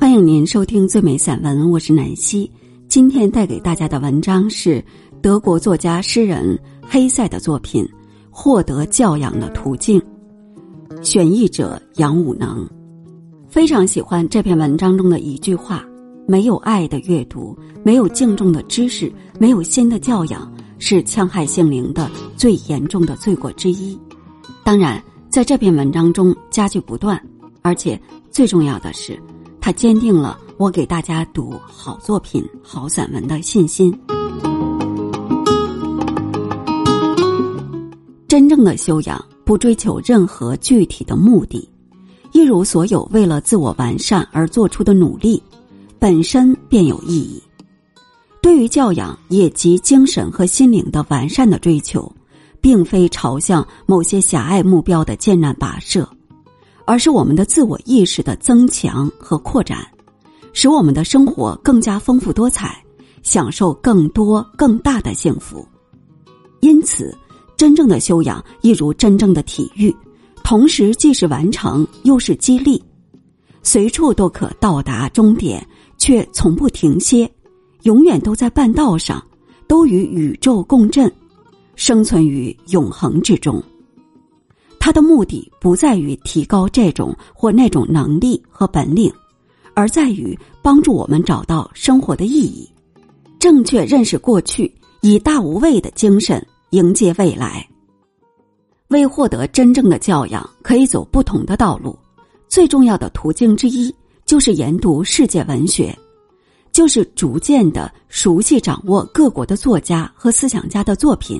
欢迎您收听最美散文，我是南希。今天带给大家的文章是德国作家诗人黑塞的作品《获得教养的途径》，选译者杨武能。非常喜欢这篇文章中的一句话：“没有爱的阅读，没有敬重的知识，没有新的教养，是戕害性灵的最严重的罪过之一。”当然，在这篇文章中佳句不断，而且最重要的是，它坚定了我给大家读好作品、好散文的信心。真正的修养不追求任何具体的目的。一如所有为了自我完善而做出的努力，本身便有意义。对于教养，也即精神和心灵的完善的追求，并非朝向某些狭隘目标的艰难跋涉，而是我们的自我意识的增强和扩展，使我们的生活更加丰富多彩，享受更多更大的幸福。因此，真正的修养，一如真正的体育。同时，既是完成，又是激励，随处都可到达终点，却从不停歇，永远都在半道上，都与宇宙共振，生存于永恒之中。它的目的不在于提高这种或那种能力和本领，而在于帮助我们找到生活的意义，正确认识过去，以大无畏的精神迎接未来。为获得真正的教养，可以走不同的道路。最重要的途径之一，就是研读世界文学，就是逐渐的熟悉掌握各国的作家和思想家的作品，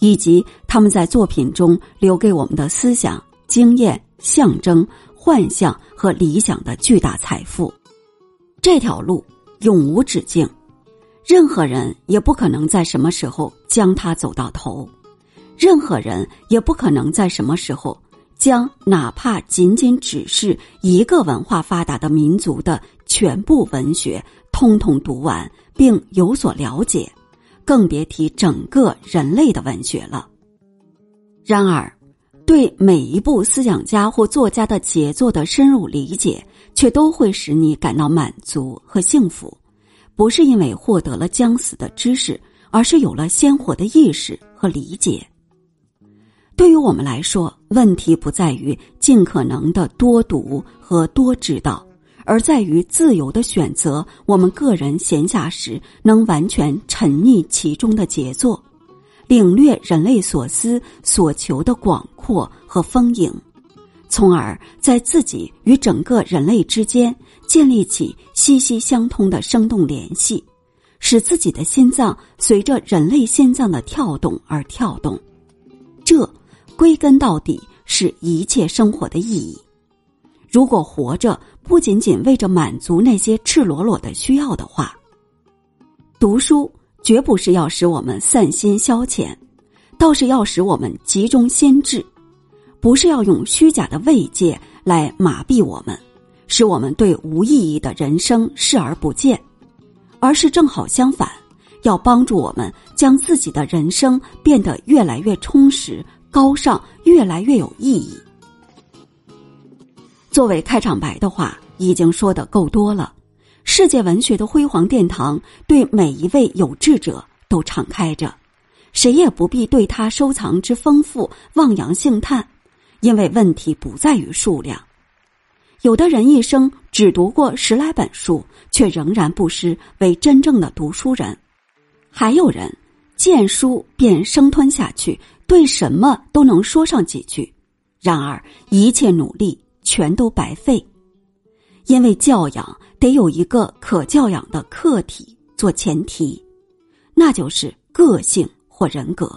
以及他们在作品中留给我们的思想、经验、象征、幻象和理想的巨大财富。这条路永无止境，任何人也不可能在什么时候将它走到头。任何人也不可能在什么时候将哪怕仅仅只是一个文化发达的民族的全部文学通通读完并有所了解，更别提整个人类的文学了。然而，对每一部思想家或作家的杰作的深入理解，却都会使你感到满足和幸福，不是因为获得了将死的知识，而是有了鲜活的意识和理解。对于我们来说，问题不在于尽可能的多读和多知道，而在于自由的选择我们个人闲暇时能完全沉溺其中的杰作，领略人类所思所求的广阔和丰盈，从而在自己与整个人类之间建立起息息相通的生动联系，使自己的心脏随着人类心脏的跳动而跳动，这。归根到底是一切生活的意义。如果活着不仅仅为着满足那些赤裸裸的需要的话，读书绝不是要使我们散心消遣，倒是要使我们集中心智；不是要用虚假的慰藉来麻痹我们，使我们对无意义的人生视而不见，而是正好相反，要帮助我们将自己的人生变得越来越充实。高尚越来越有意义。作为开场白的话，已经说的够多了。世界文学的辉煌殿堂对每一位有志者都敞开着，谁也不必对他收藏之丰富望洋兴叹，因为问题不在于数量。有的人一生只读过十来本书，却仍然不失为真正的读书人；还有人见书便生吞下去。对什么都能说上几句，然而一切努力全都白费，因为教养得有一个可教养的客体做前提，那就是个性或人格。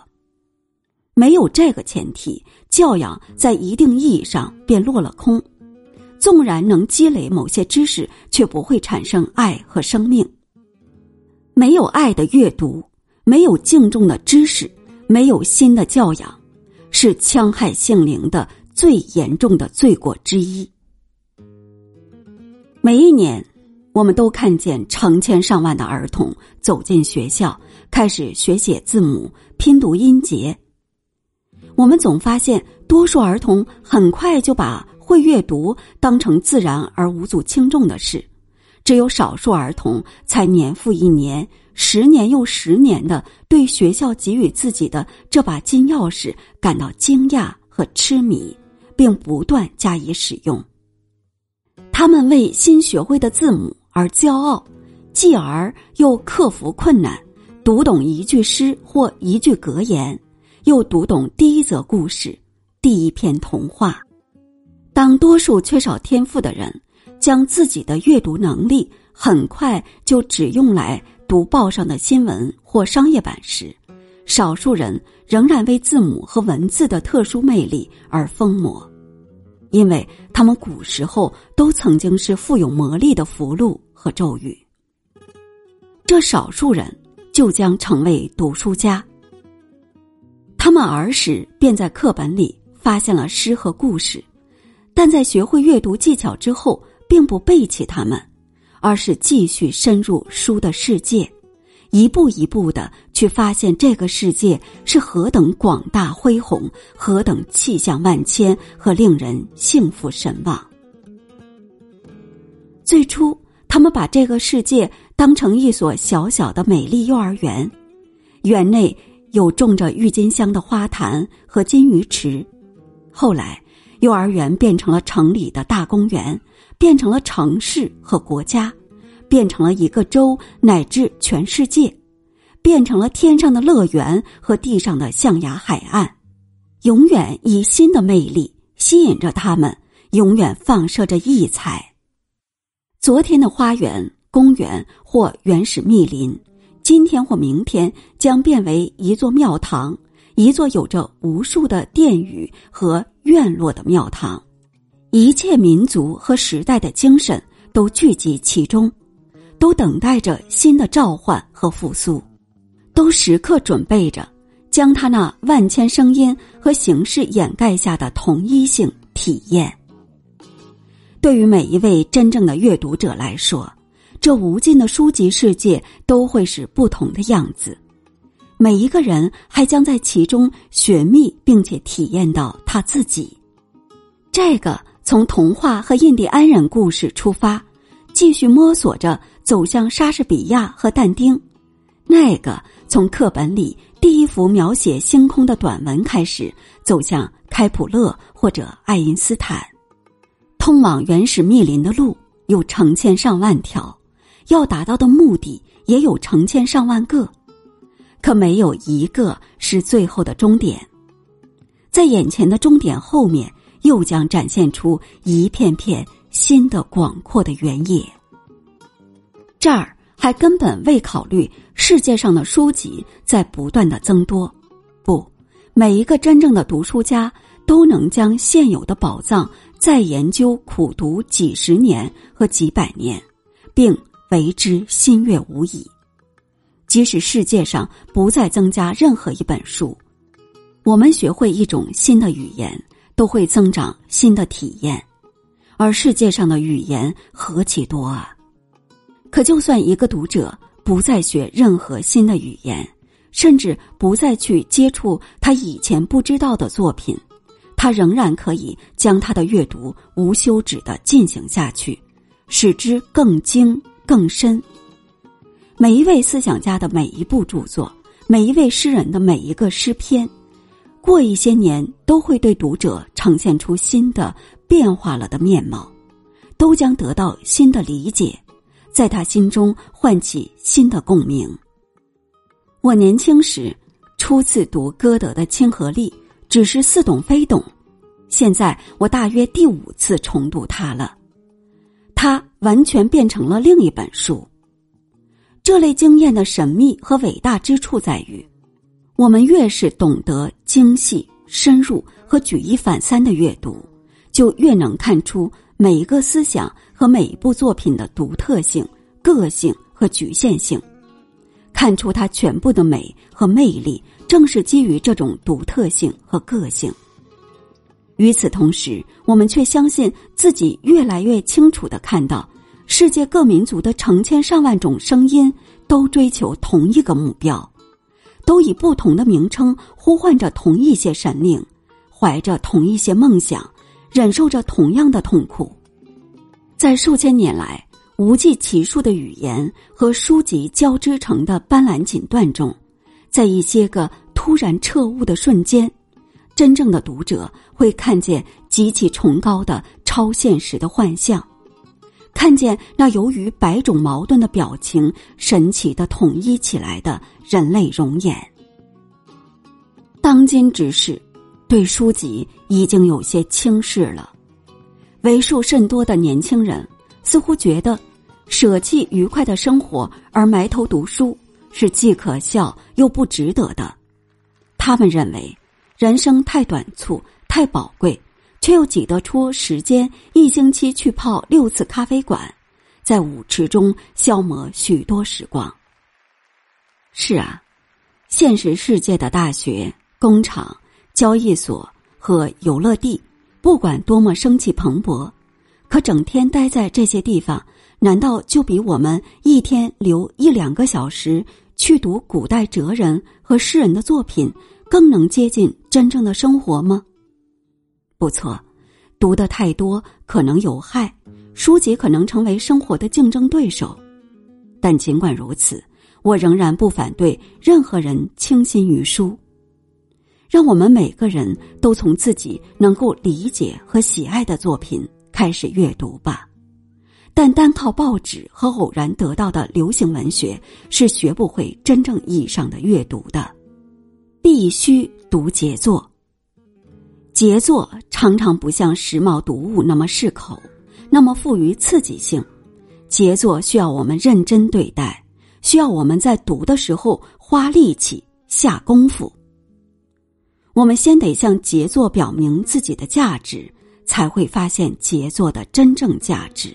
没有这个前提，教养在一定意义上便落了空。纵然能积累某些知识，却不会产生爱和生命。没有爱的阅读，没有敬重的知识。没有心的教养，是戕害性灵的最严重的罪过之一。每一年，我们都看见成千上万的儿童走进学校，开始学写字母、拼读音节。我们总发现，多数儿童很快就把会阅读当成自然而无足轻重的事，只有少数儿童才年复一年、十年又十年的对学校给予自己的这把金钥匙感到惊讶和痴迷，并不断加以使用。他们为新学会的字母而骄傲，继而又克服困难，读懂一句诗或一句格言，又读懂第一则故事。第一篇童话。当多数缺少天赋的人将自己的阅读能力很快就只用来读报上的新闻或商业版时，少数人仍然为字母和文字的特殊魅力而疯魔，因为他们古时候都曾经是富有魔力的符箓和咒语。这少数人就将成为读书家。他们儿时便在课本里。发现了诗和故事，但在学会阅读技巧之后，并不背弃他们，而是继续深入书的世界，一步一步的去发现这个世界是何等广大恢宏，何等气象万千和令人幸福神往。最初，他们把这个世界当成一所小小的美丽幼儿园，园内有种着郁金香的花坛和金鱼池。后来，幼儿园变成了城里的大公园，变成了城市和国家，变成了一个州乃至全世界，变成了天上的乐园和地上的象牙海岸，永远以新的魅力吸引着他们，永远放射着异彩。昨天的花园、公园或原始密林，今天或明天将变为一座庙堂。一座有着无数的殿宇和院落的庙堂，一切民族和时代的精神都聚集其中，都等待着新的召唤和复苏，都时刻准备着将他那万千声音和形式掩盖下的同一性体验。对于每一位真正的阅读者来说，这无尽的书籍世界都会是不同的样子。每一个人还将在其中寻觅，并且体验到他自己。这个从童话和印第安人故事出发，继续摸索着走向莎士比亚和但丁；那个从课本里第一幅描写星空的短文开始，走向开普勒或者爱因斯坦。通往原始密林的路有成千上万条，要达到的目的也有成千上万个。可没有一个是最后的终点，在眼前的终点后面，又将展现出一片片新的广阔的原野。这儿还根本未考虑世界上的书籍在不断的增多，不，每一个真正的读书家都能将现有的宝藏再研究苦读几十年和几百年，并为之心悦无已。即使世界上不再增加任何一本书，我们学会一种新的语言，都会增长新的体验。而世界上的语言何其多啊！可就算一个读者不再学任何新的语言，甚至不再去接触他以前不知道的作品，他仍然可以将他的阅读无休止的进行下去，使之更精更深。每一位思想家的每一部著作，每一位诗人的每一个诗篇，过一些年都会对读者呈现出新的变化了的面貌，都将得到新的理解，在他心中唤起新的共鸣。我年轻时初次读歌德的《亲和力》，只是似懂非懂，现在我大约第五次重读它了，它完全变成了另一本书。这类经验的神秘和伟大之处在于，我们越是懂得精细、深入和举一反三的阅读，就越能看出每一个思想和每一部作品的独特性、个性和局限性，看出它全部的美和魅力，正是基于这种独特性和个性。与此同时，我们却相信自己越来越清楚的看到。世界各民族的成千上万种声音，都追求同一个目标，都以不同的名称呼唤着同一些神灵，怀着同一些梦想，忍受着同样的痛苦。在数千年来无计其数的语言和书籍交织成的斑斓锦缎中，在一些个突然彻悟的瞬间，真正的读者会看见极其崇高的超现实的幻象。看见那由于百种矛盾的表情神奇的统一起来的人类容颜。当今之世，对书籍已经有些轻视了，为数甚多的年轻人似乎觉得，舍弃愉快的生活而埋头读书是既可笑又不值得的。他们认为，人生太短促，太宝贵。却又挤得出时间，一星期去泡六次咖啡馆，在舞池中消磨许多时光。是啊，现实世界的大学、工厂、交易所和游乐地，不管多么生气蓬勃，可整天待在这些地方，难道就比我们一天留一两个小时去读古代哲人和诗人的作品，更能接近真正的生活吗？不错，读的太多可能有害，书籍可能成为生活的竞争对手。但尽管如此，我仍然不反对任何人倾心于书。让我们每个人都从自己能够理解和喜爱的作品开始阅读吧。但单靠报纸和偶然得到的流行文学是学不会真正意义上的阅读的，必须读杰作。杰作常常不像时髦读物那么适口，那么富于刺激性。杰作需要我们认真对待，需要我们在读的时候花力气、下功夫。我们先得向杰作表明自己的价值，才会发现杰作的真正价值。